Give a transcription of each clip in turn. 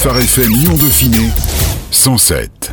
Phare FM Lyon Dauphiné 107.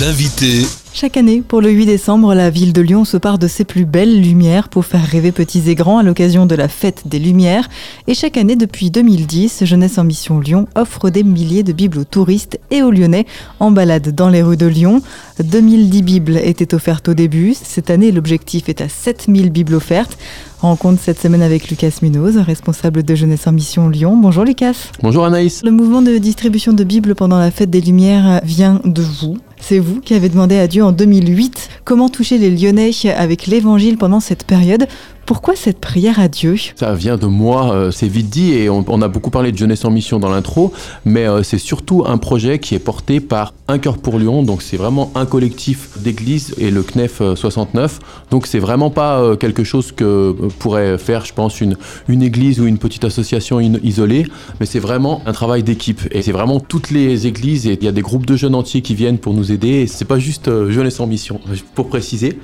L'invité Chaque année, pour le 8 décembre, la ville de Lyon se part de ses plus belles lumières pour faire rêver petits et grands à l'occasion de la fête des Lumières. Et chaque année, depuis 2010, Jeunesse en Mission Lyon offre des milliers de Bibles aux touristes et aux Lyonnais en balade dans les rues de Lyon. 2010 Bibles étaient offertes au début. Cette année, l'objectif est à 7000 Bibles offertes. Rencontre cette semaine avec Lucas Munoz, responsable de Jeunesse en Mission Lyon. Bonjour Lucas. Bonjour Anaïs. Le mouvement de distribution de Bibles pendant la fête des Lumières vient de vous. C'est vous qui avez demandé à Dieu en 2008 comment toucher les Lyonnais avec l'évangile pendant cette période. Pourquoi cette prière à Dieu? Ça vient de moi, euh, c'est vite dit, et on, a beaucoup parlé de jeunesse en mission dans l'intro, mais euh, c'est surtout un projet qui est porté par Un cœur pour Lyon, donc c'est vraiment un collectif d'églises et le CNEF 69, donc c'est vraiment pas euh, quelque chose que pourrait faire, je pense, une, une église ou une petite association isolée, mais c'est vraiment un travail d'équipe, et c'est vraiment toutes les églises, et il y a des groupes de jeunes entiers qui viennent pour nous aider, et c'est pas juste jeunesse en mission, pour préciser.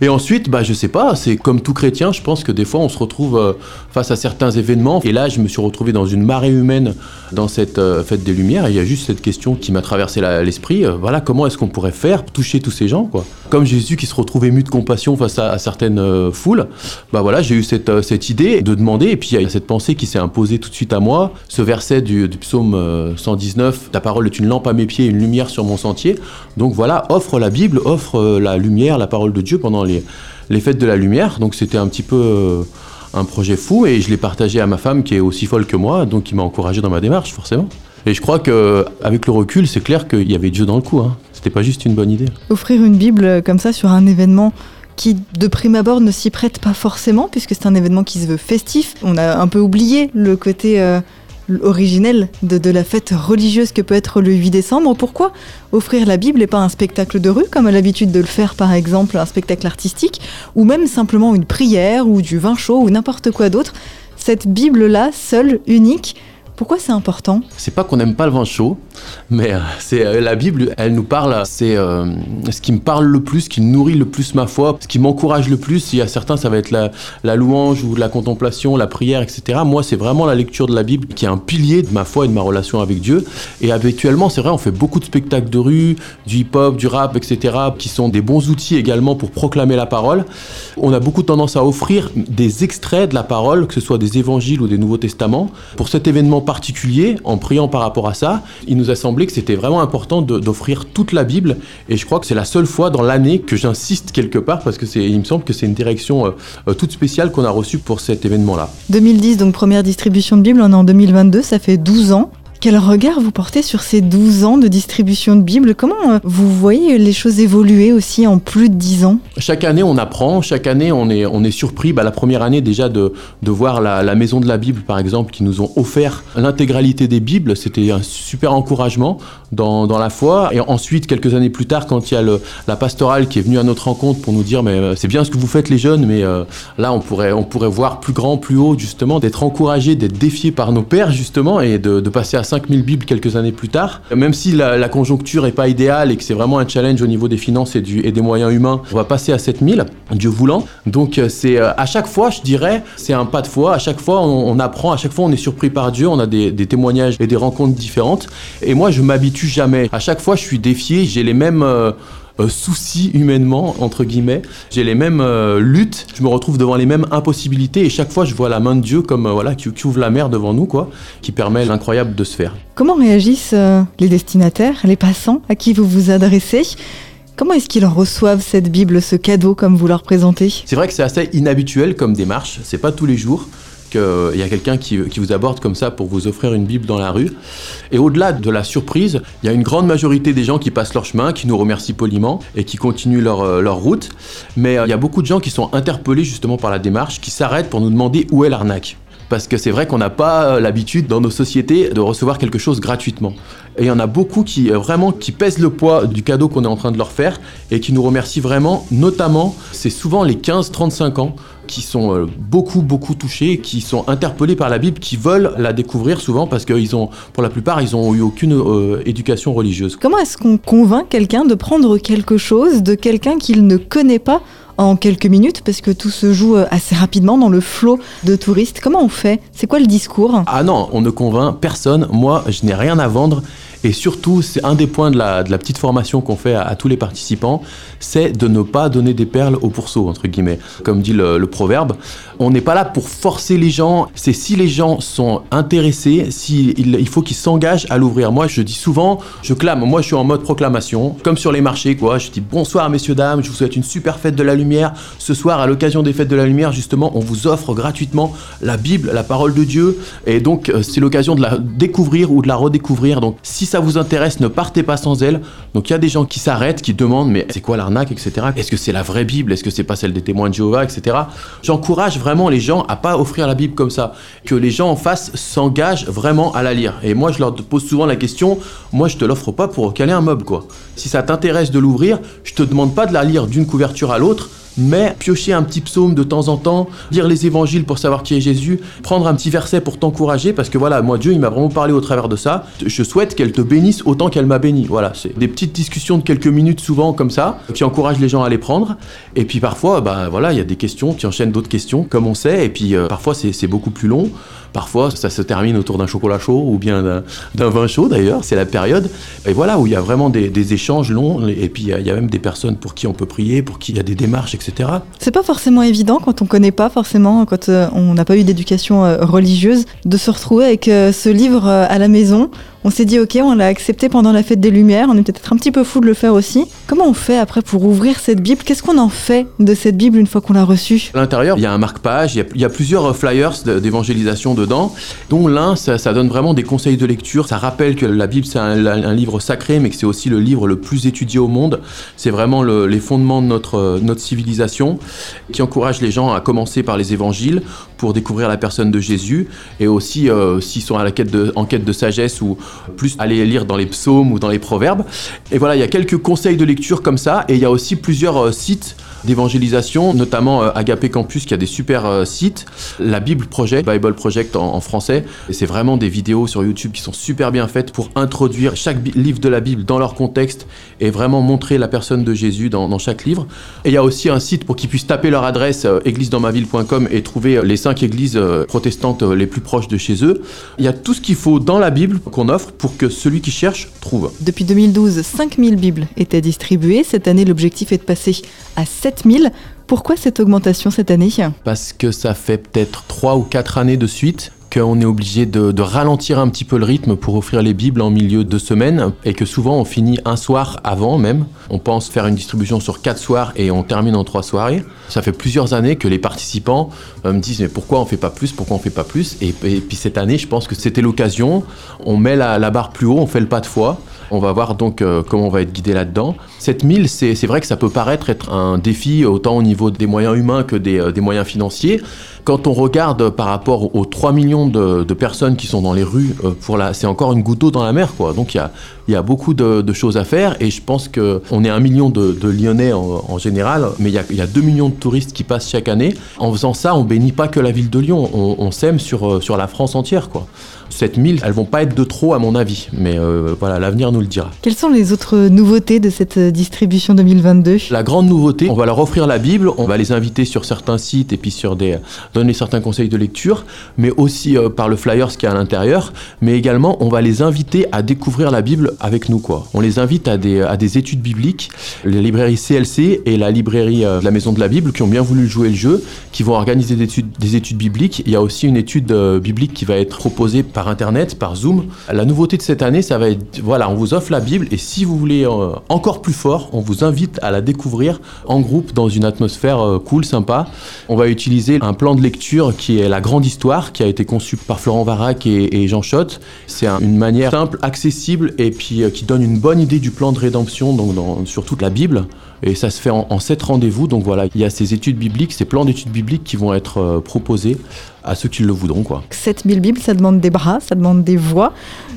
Et ensuite, bah, je sais pas, c'est comme tout chrétien, je pense que des fois on se retrouve euh, face à certains événements. Et là, je me suis retrouvé dans une marée humaine dans cette euh, fête des Lumières. Et il y a juste cette question qui m'a traversé l'esprit. Euh, voilà, comment est-ce qu'on pourrait faire toucher tous ces gens, Comme Jésus qui se retrouve ému de compassion face à, certaines foules. Bah voilà, j'ai eu cette, cette idée de demander. Et puis il y a cette pensée qui s'est imposée tout de suite à moi. Ce verset du, du psaume 119, ta parole est une lampe à mes pieds, une lumière sur mon sentier. Donc voilà, offre la Bible, offre la lumière, la parole de Dieu pendant les les fêtes de la lumière. Donc c'était un petit peu euh, un projet fou et je l'ai partagé à ma femme qui est aussi folle que moi, donc qui m'a encouragé dans ma démarche forcément. Et je crois qu'avec le recul, c'est clair qu'il y avait Dieu dans le coup. Hein. C'était pas juste une bonne idée. Offrir une Bible comme ça sur un événement qui de prime abord ne s'y prête pas forcément puisque c'est un événement qui se veut festif. On a un peu oublié le côté euh, originel de, de, la fête religieuse que peut être le 8 décembre. Pourquoi offrir la Bible et pas un spectacle de rue, comme à l'habitude de le faire par exemple, un spectacle artistique, ou même simplement une prière ou du vin chaud ou n'importe quoi d'autre? Cette Bible-là, seule, unique, pourquoi c'est important? C'est pas qu'on n'aime pas le vin chaud, mais euh, c'est euh, la Bible, elle nous parle. C'est euh, ce qui me parle le plus, ce qui nourrit le plus ma foi, ce qui m'encourage le plus. Il y a certains, ça va être la, la, louange ou la contemplation, la prière, etc. Moi, c'est vraiment la lecture de la Bible qui est un pilier de ma foi et de ma relation avec Dieu. Et habituellement, c'est vrai, on fait beaucoup de spectacles de rue, du hip-hop, du rap, etc., qui sont des bons outils également pour proclamer la parole. On a beaucoup tendance à offrir des extraits de la parole, que ce soit des évangiles ou des Nouveaux Testaments. Pour cet événement particulier, en priant par rapport à ça, il nous a semblé que c'était vraiment important d'offrir toute la Bible. Et je crois que c'est la seule fois dans l'année que j'insiste quelque part, parce que il me semble que c'est une direction euh, euh, toute spéciale qu'on a reçue pour cet événement-là. 2010, donc première distribution de Bible, on est en 2022, ça fait 12 ans. Quel regard vous portez sur ces 12 ans de distribution de Bible? Comment euh, vous voyez les choses évoluer aussi en plus de 10 ans? Chaque année, on apprend. Chaque année, on est, surpris. Bah, la première année, déjà, de, de voir la, Maison de la Bible, par exemple, qui nous ont offert l'intégralité des Bibles. C'était un super encouragement dans, la foi. Et ensuite, quelques années plus tard, quand il y a le, la pastorale qui est venue à notre rencontre pour nous dire mais euh, c'est bien ce que vous faites les jeunes, mais euh, là, on pourrait, on pourrait voir plus grand, plus haut, justement, d'être encouragé, d'être défié par nos pères, justement, et de, de passer à 5000 Bibles quelques années plus tard. Même si la, conjoncture n'est pas idéale et que c'est vraiment un challenge au niveau des finances et, des moyens humains, on va passer à 7000, Dieu voulant. Donc euh, c'est à chaque fois, je dirais, c'est un pas de foi. À chaque fois, on, apprend, à chaque fois, on est surpris par Dieu. On a des, des témoignages et des rencontres différentes. Et moi, je m'habitue jamais. À chaque fois, je suis défié. J'ai les mêmes... Euh, euh, soucis humainement, entre guillemets. J'ai les mêmes euh, luttes, je me retrouve devant les mêmes impossibilités et chaque fois je vois la main de Dieu comme euh, voilà qui, qui, ouvre la mer devant nous, quoi, qui permet l'incroyable de se faire. Comment réagissent les destinataires, les passants à qui vous vous adressez? Comment est-ce qu'ils reçoivent cette Bible, ce cadeau comme vous leur présentez? C'est vrai que c'est assez inhabituel comme démarche, c'est pas tous les jours qu'il y a quelqu'un qui, vous aborde comme ça pour vous offrir une Bible dans la rue. Et au-delà de la surprise, il y a une grande majorité des gens qui passent leur chemin, qui nous remercient poliment et qui continuent leur, leur route. Mais il y a beaucoup de gens qui sont interpellés justement par la démarche, qui s'arrêtent pour nous demander où est l'arnaque parce que c'est vrai qu'on n'a pas l'habitude dans nos sociétés de recevoir quelque chose gratuitement. Et il y en a beaucoup qui vraiment qui pèsent le poids du cadeau qu'on est en train de leur faire et qui nous remercient vraiment, notamment, c'est souvent les 15-35 ans qui sont beaucoup beaucoup touchés, qui sont interpellés par la Bible, qui veulent la découvrir souvent parce qu'ils ont, pour la plupart, ils ont eu aucune euh, éducation religieuse. Comment est-ce qu'on convainc quelqu'un de prendre quelque chose de quelqu'un qu'il ne connaît pas en quelques minutes parce que tout se joue euh, assez rapidement dans le flot de touristes. Comment on fait? C'est quoi le discours? Ah non, on ne convainc personne. Moi, je n'ai rien à vendre. Et surtout, c'est un des points de la, de la petite formation qu'on fait à, tous les participants, c'est de ne pas donner des perles au pourceau, entre guillemets. Comme dit le, le proverbe, on n'est pas là pour forcer les gens, c'est si les gens sont intéressés, si il, faut qu'ils s'engagent à l'ouvrir. Moi, je dis souvent, je clame, moi je suis en mode proclamation, comme sur les marchés, quoi. Je dis bonsoir messieurs, dames, je vous souhaite une super fête de la lumière. Ce soir, à l'occasion des fêtes de la lumière, justement, on vous offre gratuitement la Bible, la parole de Dieu. Et donc, euh, c'est l'occasion de la découvrir ou de la redécouvrir. Donc, si ça vous intéresse, ne partez pas sans elle. Donc il y a des gens qui s'arrêtent, qui demandent mais c'est quoi l'arnaque, etc. Est-ce que c'est la vraie Bible? Est-ce que c'est pas celle des témoins de Jéhovah, etc. J'encourage vraiment les gens à pas offrir la Bible comme ça, que les gens en face s'engagent vraiment à la lire. Et moi je leur pose souvent la question, moi je te l'offre pas pour caler un meuble quoi. Si ça t'intéresse de l'ouvrir, je te demande pas de la lire d'une couverture à l'autre mais piocher un petit psaume de temps en temps, lire les évangiles pour savoir qui est Jésus, prendre un petit verset pour t'encourager, parce que voilà, moi Dieu, il m'a vraiment parlé au travers de ça. Je souhaite qu'elle te bénisse autant qu'elle m'a béni. Voilà, c'est des petites discussions de quelques minutes souvent comme ça, qui encouragent les gens à les prendre. Et puis parfois, bah voilà, il y a des questions qui enchaînent d'autres questions, comme on sait, et puis euh, parfois c'est beaucoup plus long. Parfois, ça se termine autour d'un chocolat chaud ou bien d'un vin chaud d'ailleurs, c'est la période. Et voilà, où il y a vraiment des, échanges longs, et puis il y, a même des personnes pour qui on peut prier, pour qui il y a des démarches, etc. C'est pas forcément évident quand on connaît pas forcément, quand euh, on n'a pas eu d'éducation euh, religieuse, de se retrouver avec euh, ce livre à la maison on s'est dit ok, on l'a accepté pendant la fête des Lumières, on est peut-être un petit peu fou de le faire aussi. Comment on fait après pour ouvrir cette Bible? Qu'est-ce qu'on en fait de cette Bible une fois qu'on l'a reçue? À l'intérieur, il y a un marque-page, il, y a plusieurs flyers d'évangélisation dedans, dont l'un, ça, donne vraiment des conseils de lecture, ça rappelle que la Bible c'est un, livre sacré, mais que c'est aussi le livre le plus étudié au monde. C'est vraiment les fondements de notre, notre civilisation, qui encourage les gens à commencer par les évangiles pour découvrir la personne de Jésus, et aussi euh, s'ils sont à la quête de, en quête de sagesse ou plus aller lire dans les psaumes ou dans les proverbes. Et voilà, il y a quelques conseils de lecture comme ça, et il y a aussi plusieurs euh, sites d'évangélisation, notamment euh, Agapé Campus qui a des super euh, sites, la Bible Project, Bible Project en, français, et c'est vraiment des vidéos sur YouTube qui sont super bien faites pour introduire chaque livre de la Bible dans leur contexte et vraiment montrer la personne de Jésus dans, chaque livre. Et il y a aussi un site pour qu'ils puissent taper leur adresse euh, églisedansmaville.com et trouver les cinq églises protestantes les plus proches de chez eux. Il y a tout ce qu'il faut dans la Bible qu'on offre pour que celui qui cherche trouve. Depuis 2012, 5000 Bibles étaient distribuées. Cette année, l'objectif est de passer à 7000. Pourquoi cette augmentation cette année? Parce que ça fait peut-être 3 ou 4 années de suite qu'on est obligé de, ralentir un petit peu le rythme pour offrir les Bibles en milieu de semaine et que souvent on finit un soir avant même. On pense faire une distribution sur quatre soirs et on termine en trois soirées. Ça fait plusieurs années que les participants euh, me disent mais pourquoi on fait pas plus, pourquoi on fait pas plus? Et, puis cette année je pense que c'était l'occasion. On met la, la barre plus haut, on fait le pas de foi. On va voir donc euh, comment on va être guidé là-dedans. 7000, c'est vrai que ça peut paraître être un défi autant au niveau des moyens humains que des, euh, moyens financiers. Quand on regarde par rapport aux 3 millions de, personnes qui sont dans les rues, euh, c'est encore une goutte d'eau dans la mer. Quoi. Donc il y a, beaucoup de, choses à faire et je pense qu'on est un million de, Lyonnais en, général, mais il y, a, y, a, 2 millions de touristes qui passent chaque année. En faisant ça, on bénit pas que la ville de Lyon, on, on sème sur, sur la France entière. Quoi. 7000, elles vont pas être de trop à mon avis, mais euh, voilà, l'avenir nous le dira. Quelles sont les autres nouveautés de cette distribution 2022 La grande nouveauté, on va leur offrir la Bible, on va les inviter sur certains sites et puis sur des donner certains conseils de lecture, mais aussi euh, par le flyer ce qui est à l'intérieur, mais également on va les inviter à découvrir la Bible avec nous quoi. On les invite à des, à des études bibliques, les librairies CLC et la librairie euh, de la Maison de la Bible qui ont bien voulu jouer le jeu, qui vont organiser des études, des études bibliques. Il y a aussi une étude biblique qui va être proposée par Internet, par Zoom. La nouveauté de cette année, ça va être, voilà, on vous offre la Bible et si vous voulez euh, encore plus fort, on vous invite à la découvrir en groupe dans une atmosphère euh, cool, sympa. On va utiliser un plan de lecture qui est la grande histoire, qui a été conçu par Florent Varac et, Jean Schott. C'est une manière simple, accessible et puis euh, qui donne une bonne idée du plan de rédemption donc sur toute la Bible. Et ça se fait en sept rendez-vous. Donc voilà, il y a ces études bibliques, ces plans d'études bibliques qui vont être proposés à ceux qui le voudront. Quoi. 7000 Bibles, ça demande des bras, ça demande des voix.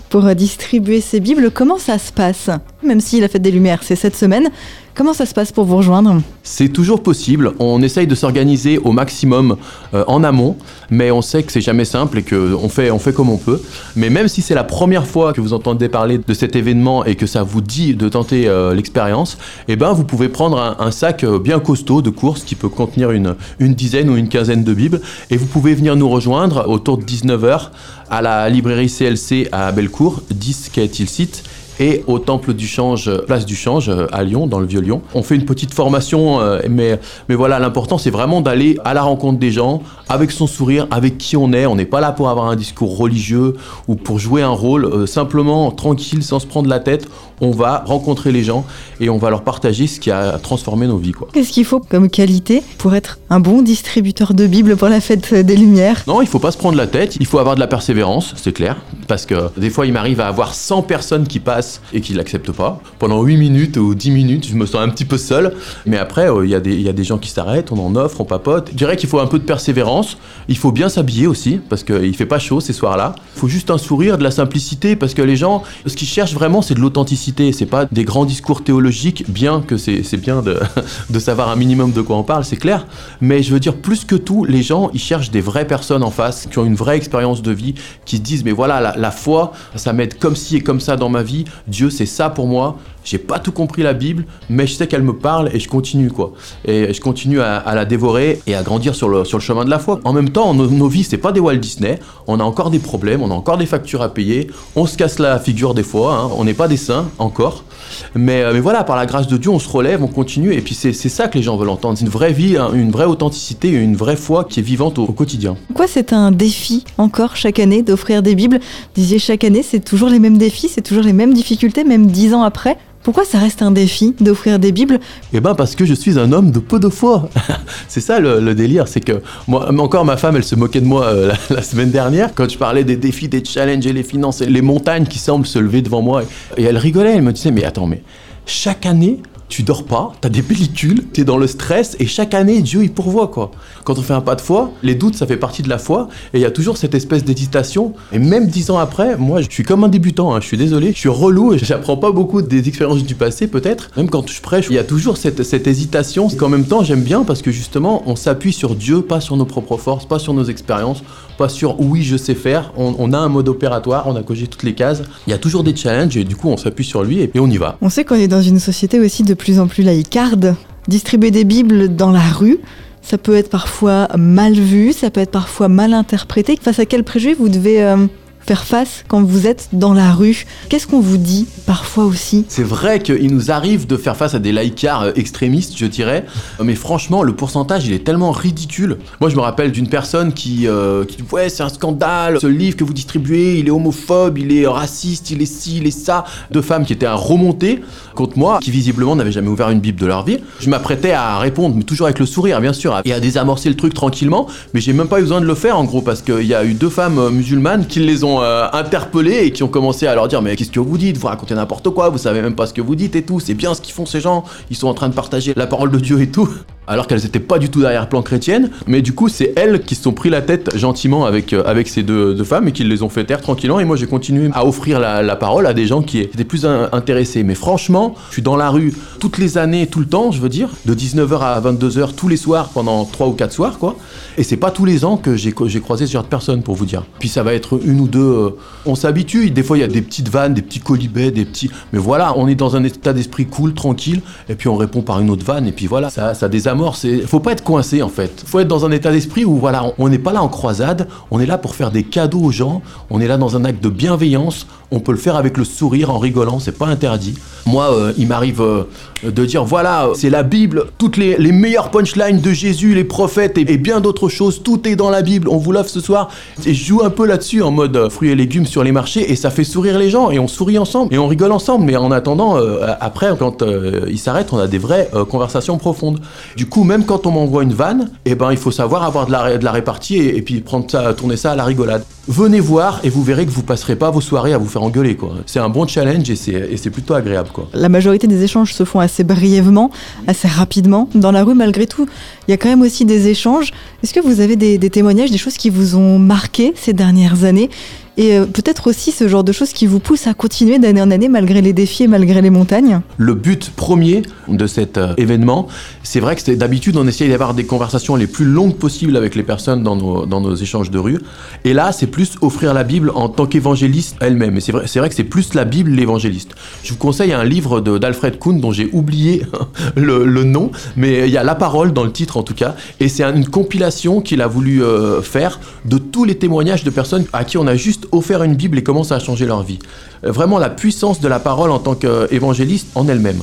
pour euh, distribuer ces Bibles. Comment ça se passe? Même si la fête des Lumières, c'est cette semaine, comment ça se passe pour vous rejoindre? C'est toujours possible. On essaye de s'organiser au maximum euh, en amont, mais on sait que c'est jamais simple et qu'on fait, on fait comme on peut. Mais même si c'est la première fois que vous entendez parler de cet événement et que ça vous dit de tenter euh, l'expérience, eh ben vous pouvez prendre un, un sac bien costaud de course qui peut contenir une, une dizaine ou une quinzaine de Bibles et vous pouvez venir nous rejoindre autour de 19h à la librairie CLC à Bellecour, 10 quai Tilsit et au Temple du Change, place du Change euh, à Lyon, dans le Vieux-Lyon. On fait une petite formation, euh, mais, mais voilà, l'important c'est vraiment d'aller à la rencontre des gens, avec son sourire, avec qui on est. On n'est pas là pour avoir un discours religieux ou pour jouer un rôle, euh, simplement tranquille, sans se prendre la tête. On va rencontrer les gens et on va leur partager ce qui a transformé nos vies. Qu'est-ce qu'il faut comme qualité pour être un bon distributeur de Bibles pour la fête des Lumières? Non, il faut pas se prendre la tête, il faut avoir de la persévérance, c'est clair. Parce que des fois, il m'arrive à avoir 100 personnes qui passent et qui l'acceptent pas. Pendant 8 minutes ou 10 minutes, je me sens un petit peu seul. Mais après, euh, il y, a des- gens qui s'arrêtent, on en offre, on papote. Je dirais qu'il faut un peu de persévérance. Il faut bien s'habiller aussi, parce qu'il fait pas chaud ces soirs-là. Il faut juste un sourire, de la simplicité, parce que les gens, ce qu'ils cherchent vraiment, c'est de l'authenticité. C'est pas des grands discours théologiques, bien que c'est bien de, savoir un minimum de quoi on parle, c'est clair. Mais je veux dire, plus que tout, les gens, ils cherchent des vraies personnes en face, qui ont une vraie expérience de vie, qui se disent, mais voilà, la foi, ça m'aide comme ci et comme ça dans ma vie. Dieu, c'est ça pour moi. J'ai pas tout compris la Bible, mais je sais qu'elle me parle et je continue, quoi. Et je continue à, la dévorer et à grandir sur le, chemin de la foi. En même temps, nos, nos vies, c'est pas des Walt Disney. On a encore des problèmes, on a encore des factures à payer. On se casse la figure des fois, hein. on n'est pas des saints, encore. Mais, euh, mais voilà, par la grâce de Dieu, on se relève, on continue. Et puis c'est ça que les gens veulent entendre. C'est une vraie vie, hein, une vraie authenticité, une vraie foi qui est vivante au, quotidien. Pourquoi c'est un défi encore chaque année d'offrir des Bibles? Vous disiez chaque année, c'est toujours les mêmes défis, c'est toujours les mêmes difficultés, même dix ans après. Pourquoi ça reste un défi d'offrir des Bibles Eh ben parce que je suis un homme de peu de foi. c'est ça le, délire, c'est que moi, encore ma femme, elle se moquait de moi euh, la, la semaine dernière quand je parlais des défis, des challenges et les finances et les montagnes qui semblent se lever devant moi. Et elle rigolait, elle me disait mais attends mais chaque année tu dors pas, t'as des pellicules, t'es dans le stress et chaque année Dieu il pourvoit quoi. Quand on fait un pas de foi, les doutes ça fait partie de la foi et il y a toujours cette espèce d'hésitation. Et même dix ans après, moi je suis comme un débutant, hein, je suis désolé, je suis relou j'apprends pas beaucoup des expériences du passé peut-être. Même quand je prêche, il y a toujours cette, cette hésitation qu'en même temps j'aime bien parce que justement on s'appuie sur Dieu, pas sur nos propres forces, pas sur nos expériences, pas sur oui je sais faire. On, a un mode opératoire, on a coché toutes les cases. Il y a toujours des challenges et du coup on s'appuie sur lui et, et on y va. On sait qu'on est dans une société aussi de plus en plus laïcarde. Distribuer des Bibles dans la rue, ça peut être parfois mal vu, ça peut être parfois mal interprété. Face à quel préjugé vous devez euh, faire face quand vous êtes dans la rue Qu'est-ce qu'on vous dit parfois aussi? C'est vrai qu'il nous arrive de faire face à des laïcars euh, extrémistes, je dirais, mais franchement, le pourcentage, il est tellement ridicule. Moi, je me rappelle d'une personne qui, euh, qui dit Ouais, c'est un scandale, ce livre que vous distribuez, il est homophobe, il est raciste, il est ci, il est ça. Deux femmes qui étaient à remonter contre moi, qui visiblement n'avaient jamais ouvert une Bible de leur vie. Je m'apprêtais à répondre, mais toujours avec le sourire, bien sûr, et à désamorcer le truc tranquillement, mais j'ai même pas eu besoin de le faire, en gros, parce qu'il y a eu deux femmes euh, musulmanes qui les ont euh, interpellées et qui ont commencé à leur dire Mais qu'est-ce que vous dites? Vous racontez n'importe quoi, vous savez même pas ce que vous dites et tout, c'est bien ce qu'ils font ces gens, ils sont en train de partager la parole de Dieu et tout. Alors qu'elles étaient pas du tout derrière-plan chrétienne, mais du coup, c'est elles qui se sont pris la tête gentiment avec, euh, avec ces deux, femmes et qui les ont fait taire tranquillement. Et moi, j'ai continué à offrir la, parole à des gens qui étaient plus in- intéressés. Mais franchement, je suis dans la rue toutes les années, tout le temps, je veux dire, de 19h à 22h tous les soirs pendant 3 ou 4 soirs, quoi. Et c'est pas tous les ans que j'ai j'ai croisé ce genre de personnes, pour vous dire. Puis ça va être une ou deux. euh, on s'habitue. Des fois, il y a des petites vannes, des petits colibets, des petits. Mais voilà, on est dans un état d'esprit cool, tranquille. Et puis on répond par une autre vanne. Et puis voilà, ça, ça désamorce. Et Faut pas être coincé, en fait. Faut être dans un état d'esprit où, voilà, on- n'est pas là en croisade. On est là pour faire des cadeaux aux gens. On est là dans un acte de bienveillance. On peut le faire avec le sourire, en rigolant. C'est pas interdit. Moi, euh, il m'arrive euh, de dire voilà, c'est la Bible, toutes les, meilleures punchlines de Jésus, les prophètes et, bien d'autres choses, tout est dans la Bible, on vous l'offre ce soir. Et je joue un peu là-dessus en mode euh, fruits et légumes sur les marchés et ça fait sourire les gens et on sourit ensemble et on rigole ensemble. Mais en attendant, après, quand ils s'arrêtent, on a des vraies conversations profondes. Coup, même quand on m'envoie une vanne, eh ben, il faut savoir avoir de la, répartie et, puis tourner ça à la rigolade. Venez voir et vous verrez que vous passerez pas vos soirées à vous faire engueuler. quoi. C'est un bon challenge et c'est et c'est plutôt agréable. quoi. La majorité des échanges se font assez brièvement, assez rapidement. Dans la rue, malgré tout, il y a quand même aussi des échanges. Est-ce que vous avez des, des témoignages, des choses qui vous ont marqué ces dernières années? Et euh, peut-être aussi ce genre de choses qui vous poussent à continuer d'année en année malgré les défis et malgré les montagnes Le but premier de cet euh, événement, c'est vrai que d'habitude on essaye d'avoir des conversations les plus longues possibles avec les personnes dans nos, échanges de rue. Et là, c'est plus offrir la Bible en tant qu'évangéliste elle-même. Et c'est vrai, vrai que c'est plus la Bible l'évangéliste. Je vous conseille un livre d'Alfred Kuhn dont j'ai oublié le, le, nom, mais il y a la parole dans le titre en tout cas. Et c'est une compilation qu'il a voulu euh, faire de tous les témoignages de personnes à qui on a juste offert une Bible et comment ça a changé leur vie. Euh, vraiment la puissance de la parole en tant qu'évangéliste en elle-même.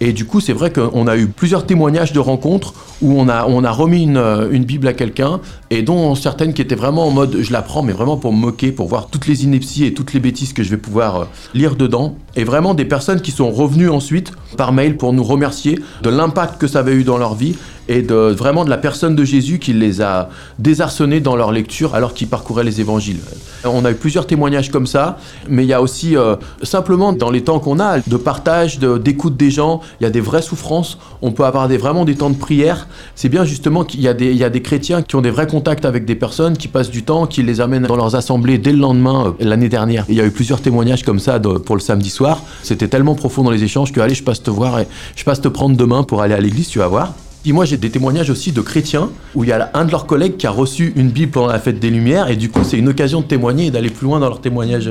Et du coup, c'est vrai qu'on a eu plusieurs témoignages de rencontres où on a, on a remis une, euh, une Bible à quelqu'un et dont certaines qui étaient vraiment en mode je la prends, mais vraiment pour me moquer, pour voir toutes les inepties et toutes les bêtises que je vais pouvoir euh, lire dedans. Et vraiment des personnes qui sont revenues ensuite par mail pour nous remercier de l'impact que ça avait eu dans leur vie et vraiment de la personne de Jésus qui les a désarçonnés dans leur lecture alors qu'ils parcouraient les évangiles. On a eu plusieurs témoignages comme ça, mais il y a aussi euh, simplement dans les temps qu'on a de partage, d'écoute des gens, il y a des vraies souffrances, on peut avoir vraiment des temps de prière. C'est bien justement qu'il y, a des, il y a des chrétiens qui ont des vrais contacts avec des personnes, qui passent du temps, qui les amènent dans leurs assemblées dès le lendemain. Euh, l'année dernière, il y a eu plusieurs témoignages comme ça pour le samedi soir. C'était tellement profond dans les échanges que allez, je passe te voir et je passe te prendre demain pour aller à l'église, tu vas voir. Moi, j'ai des témoignages aussi de chrétiens où il y a un de leurs collègues qui a reçu une Bible pendant la fête des Lumières et du coup, c'est une occasion de témoigner et d'aller plus loin dans leur témoignage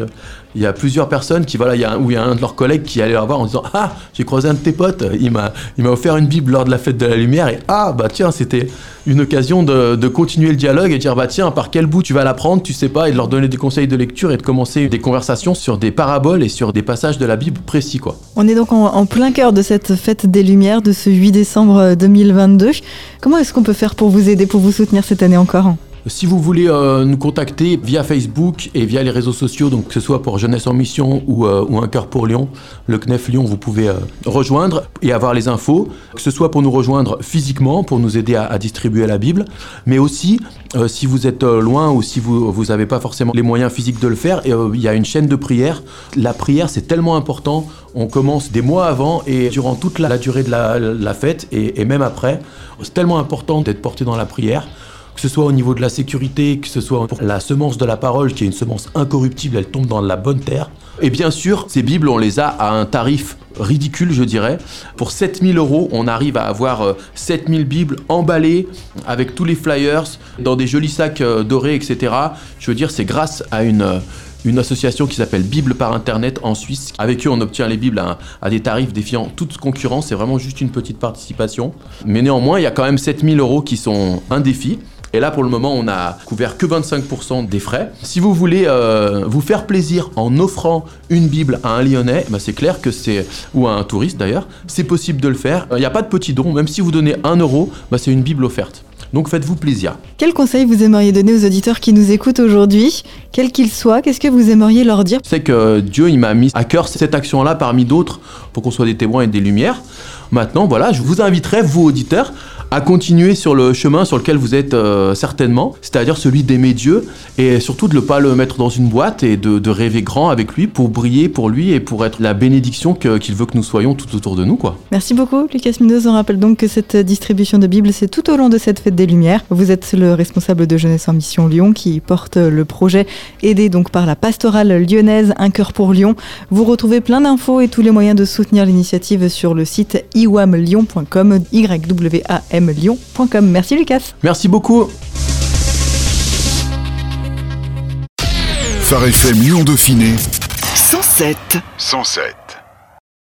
il y a plusieurs personnes qui, voilà, il où il y a un de leurs collègues qui allait leur voir en disant Ah, j'ai croisé un de tes potes, il m'a, offert une Bible lors de la fête de la lumière, et ah, bah tiens, c'était une occasion de, de, continuer le dialogue et dire Bah tiens, par quel bout tu vas l'apprendre, tu sais pas, et de leur donner des conseils de lecture et de commencer des conversations sur des paraboles et sur des passages de la Bible précis, quoi. On est donc en, en plein cœur de cette fête des Lumières de ce 8 décembre 2022. Comment est-ce qu'on peut faire pour vous aider, pour vous soutenir cette année encore? Si vous voulez euh, nous contacter via Facebook et via les réseaux sociaux, donc que ce soit pour Jeunesse en Mission ou, euh, Un cœur pour Lyon, le CNEF Lyon, vous pouvez euh, rejoindre et avoir les infos, que ce soit pour nous rejoindre physiquement, pour nous aider à, distribuer la Bible, mais aussi si vous êtes loin ou si vous n'avez pas forcément les moyens physiques de le faire, il y a une chaîne de prière. La prière, c'est tellement important. On commence des mois avant et durant toute la, durée de la, fête et même après, c'est tellement important d'être porté dans la prière que ce soit au niveau de la sécurité, que ce soit pour la semence de la parole, qui est une semence incorruptible, elle tombe dans la bonne terre. Et bien sûr, ces Bibles, on les a à un tarif ridicule, je dirais. Pour 7000 euros, on arrive à avoir 7000 euh, Bibles emballées avec tous les flyers dans des jolis sacs euh, dorés, etc. Je veux dire, c'est grâce à une euh, une association qui s'appelle Bible par Internet en Suisse. Avec eux, on obtient les Bibles à, des tarifs défiant toute concurrence. C'est vraiment juste une petite participation. Mais néanmoins, il y a quand même 7000 euros qui sont un défi. Et là, pour le moment, on a couvert que 25% des frais. Si vous voulez euh, vous faire plaisir en offrant une Bible à un Lyonnais, bah c'est clair que c'est, ou à un touriste d'ailleurs, c'est possible de le faire. Il n'y a pas de petit don, même si vous donnez 1 euro, bah c'est une Bible offerte. Donc faites-vous plaisir. Quel conseil vous aimeriez donner aux auditeurs qui nous écoutent aujourd'hui, quel qu'il soit Qu'est-ce que vous aimeriez leur dire? C'est que Dieu, il m'a mis à cœur cette action-là parmi d'autres pour qu'on soit des témoins et des lumières. Maintenant, voilà, je vous inviterai, vous auditeurs, à continuer sur le chemin sur lequel vous êtes euh, certainement, c'est-à-dire celui d'aimer Dieu et surtout de ne pas le mettre dans une boîte et de, rêver grand avec lui pour briller pour lui et pour être la bénédiction qu'il veut que nous soyons tout autour de nous. Quoi. Merci beaucoup Lucas Minos. On rappelle donc que cette distribution de Bible, c'est tout au long de cette fête des Lumières. Vous êtes le responsable de Jeunesse en Mission Lyon qui porte le projet aidé donc par la pastorale lyonnaise Un cœur pour Lyon. Vous retrouvez plein d'infos et tous les moyens de soutenir l'initiative sur le site iwamlyon.com, y w a mlyon.com. Merci Lucas. Merci beaucoup. Phare FM Lyon Dauphiné 107 107